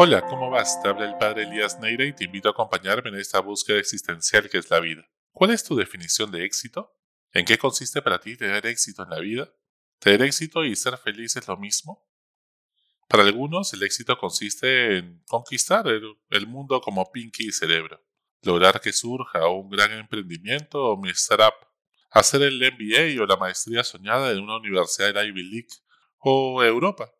Hola, ¿cómo vas? Te habla el padre Elías Neira y te invito a acompañarme en esta búsqueda existencial que es la vida. ¿Cuál es tu definición de éxito? ¿En qué consiste para ti tener éxito en la vida? ¿Tener éxito y ser feliz es lo mismo? Para algunos, el éxito consiste en conquistar el, mundo como Pinky y Cerebro, lograr que surja un gran emprendimiento o mi startup, hacer el MBA o la maestría soñada en una universidad de Ivy League o Europa,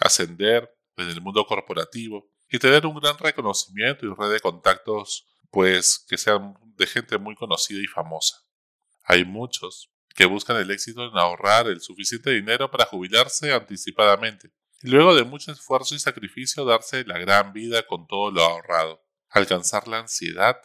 ascender en el mundo corporativo y tener un gran reconocimiento y red de contactos, pues que sean de gente muy conocida y famosa. Hay muchos que buscan el éxito en ahorrar el suficiente dinero para jubilarse anticipadamente y luego de mucho esfuerzo y sacrificio darse la gran vida con todo lo ahorrado, alcanzar la ansiedad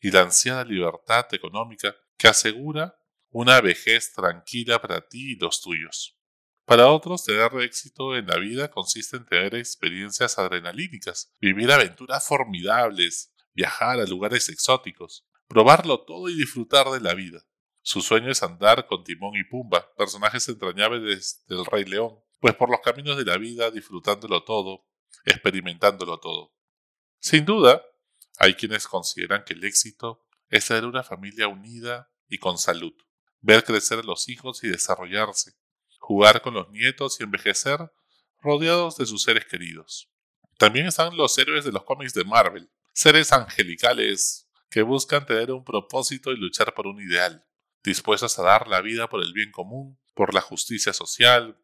y la ansiada libertad económica que asegura una vejez tranquila para ti y los tuyos. Para otros, tener éxito en la vida consiste en tener experiencias adrenalínicas, vivir aventuras formidables, viajar a lugares exóticos, probarlo todo y disfrutar de la vida. Su sueño es andar con Timón y Pumba, personajes entrañables del Rey León, pues por los caminos de la vida disfrutándolo todo, experimentándolo todo. Sin duda, hay quienes consideran que el éxito es tener una familia unida y con salud, ver crecer a los hijos y desarrollarse, jugar con los nietos y envejecer rodeados de sus seres queridos. También están los héroes de los cómics de Marvel, seres angelicales que buscan tener un propósito y luchar por un ideal, dispuestos a dar la vida por el bien común, por la justicia social,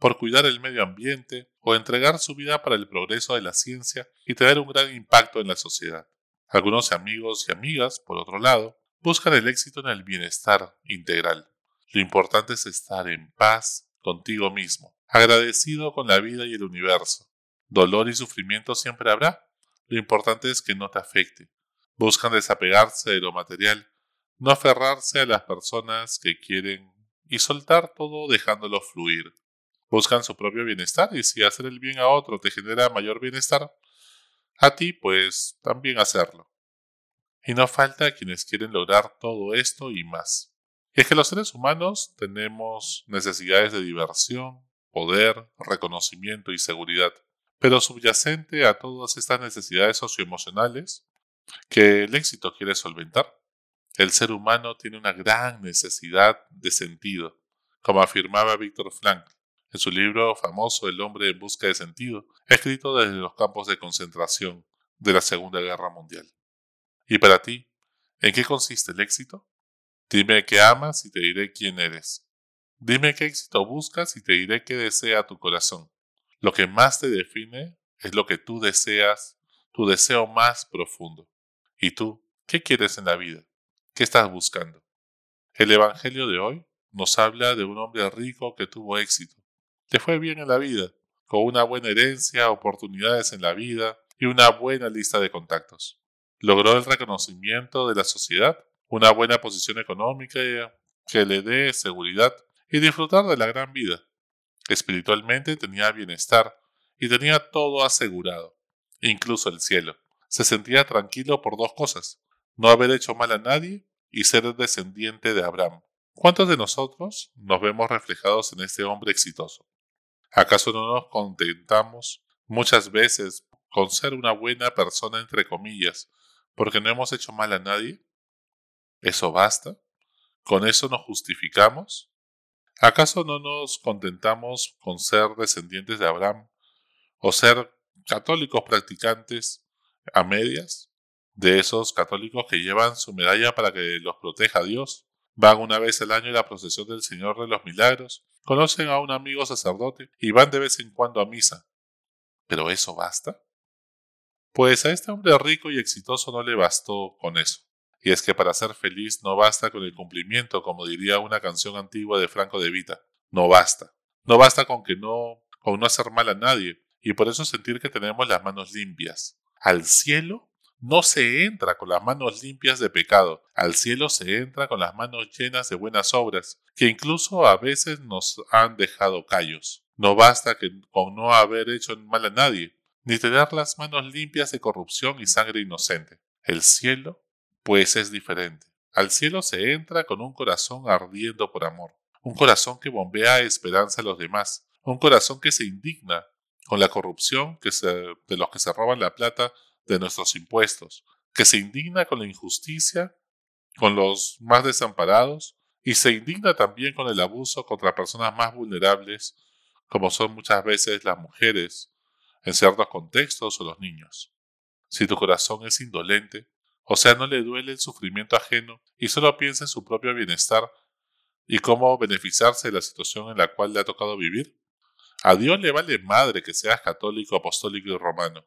por cuidar el medio ambiente o entregar su vida para el progreso de la ciencia y tener un gran impacto en la sociedad. Algunos amigos y amigas, por otro lado, buscan el éxito en el bienestar integral. Lo importante es estar en paz contigo mismo, agradecido con la vida y el universo. Dolor y sufrimiento siempre habrá. Lo importante es que no te afecte. Buscan desapegarse de lo material, no aferrarse a las personas que quieren y soltar todo dejándolo fluir. Buscan su propio bienestar y si hacer el bien a otro te genera mayor bienestar, a ti pues también hacerlo. Y no falta quienes quieren lograr todo esto y más. Y es que los seres humanos tenemos necesidades de diversión, poder, reconocimiento y seguridad. Pero subyacente a todas estas necesidades socioemocionales que el éxito quiere solventar, el ser humano tiene una gran necesidad de sentido, como afirmaba Víctor Frankl en su libro famoso El hombre en busca de sentido, escrito desde los campos de concentración de la Segunda Guerra Mundial. ¿Y para ti, en qué consiste el éxito? Dime qué amas y te diré quién eres. Dime qué éxito buscas y te diré qué desea tu corazón. Lo que más te define es lo que tú deseas, tu deseo más profundo. ¿Y tú, qué quieres en la vida? ¿Qué estás buscando? El Evangelio de hoy nos habla de un hombre rico que tuvo éxito. Le fue bien en la vida, con una buena herencia, oportunidades en la vida y una buena lista de contactos. Logró el reconocimiento de la sociedad una buena posición económica que le dé seguridad y disfrutar de la gran vida. Espiritualmente tenía bienestar y tenía todo asegurado, incluso el cielo. Se sentía tranquilo por dos cosas, no haber hecho mal a nadie y ser descendiente de Abraham. ¿Cuántos de nosotros nos vemos reflejados en este hombre exitoso? ¿Acaso no nos contentamos muchas veces con ser una buena persona entre comillas porque no hemos hecho mal a nadie? ¿Eso basta? ¿Con eso nos justificamos? ¿Acaso no nos contentamos con ser descendientes de Abraham o ser católicos practicantes a medias? De esos católicos que llevan su medalla para que los proteja Dios, van una vez al año a la procesión del Señor de los Milagros, conocen a un amigo sacerdote y van de vez en cuando a misa. ¿Pero eso basta? Pues a este hombre rico y exitoso no le bastó con eso. Y es que para ser feliz no basta con el cumplimiento, como diría una canción antigua de Franco de Vita. No basta. No basta con que no, con no hacer mal a nadie, y por eso sentir que tenemos las manos limpias. Al cielo no se entra con las manos limpias de pecado, al cielo se entra con las manos llenas de buenas obras, que incluso a veces nos han dejado callos. No basta que, con no haber hecho mal a nadie, ni tener las manos limpias de corrupción y sangre inocente. El cielo pues es diferente. Al cielo se entra con un corazón ardiendo por amor, un corazón que bombea esperanza a los demás, un corazón que se indigna con la corrupción que de los que se roban la plata de nuestros impuestos, que se indigna con la injusticia, con los más desamparados y se indigna también con el abuso contra personas más vulnerables, como son muchas veces las mujeres, en ciertos contextos o los niños. Si tu corazón es indolente, o sea, no le duele el sufrimiento ajeno y solo piensa en su propio bienestar y cómo beneficiarse de la situación en la cual le ha tocado vivir, a Dios le vale madre que seas católico, apostólico y romano.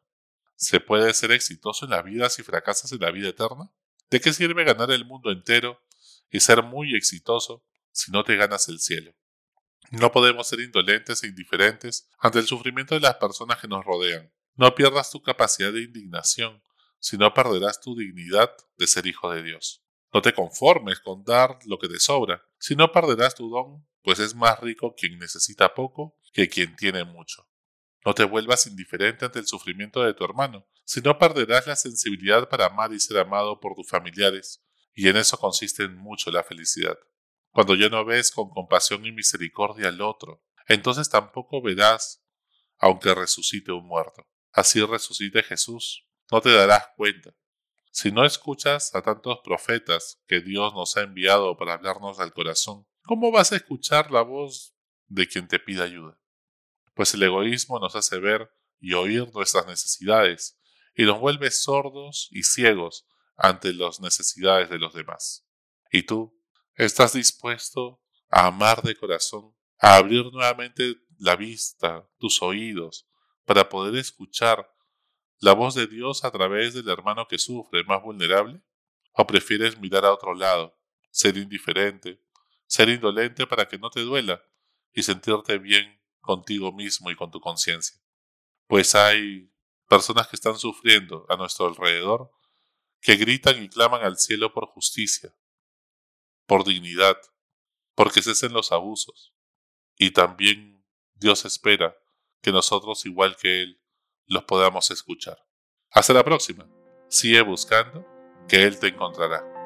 ¿Se puede ser exitoso en la vida si fracasas en la vida eterna? ¿De qué sirve ganar el mundo entero y ser muy exitoso si no te ganas el cielo? No podemos ser indolentes e indiferentes ante el sufrimiento de las personas que nos rodean. No pierdas tu capacidad de indignación, si no perderás tu dignidad de ser hijo de Dios. No te conformes con dar lo que te sobra, si no perderás tu don, pues es más rico quien necesita poco que quien tiene mucho. No te vuelvas indiferente ante el sufrimiento de tu hermano, si no perderás la sensibilidad para amar y ser amado por tus familiares, y en eso consiste en mucho la felicidad. Cuando ya no ves con compasión y misericordia al otro, entonces tampoco verás, aunque resucite un muerto. Así resucite Jesús, no te darás cuenta. Si no escuchas a tantos profetas que Dios nos ha enviado para hablarnos al corazón, ¿cómo vas a escuchar la voz de quien te pide ayuda? Pues el egoísmo nos hace ver y oír nuestras necesidades y nos vuelve sordos y ciegos ante las necesidades de los demás. ¿Y tú estás dispuesto a amar de corazón, a abrir nuevamente la vista, tus oídos, para poder escuchar la voz de Dios a través del hermano que sufre, más vulnerable? ¿O prefieres mirar a otro lado, ser indiferente, ser indolente para que no te duela y sentirte bien contigo mismo y con tu conciencia? Pues hay personas que están sufriendo a nuestro alrededor que gritan y claman al cielo por justicia, por dignidad, porque cesen los abusos. Y también Dios espera que nosotros, igual que Él, los podamos escuchar. Hasta la próxima. Sigue buscando, que Él te encontrará.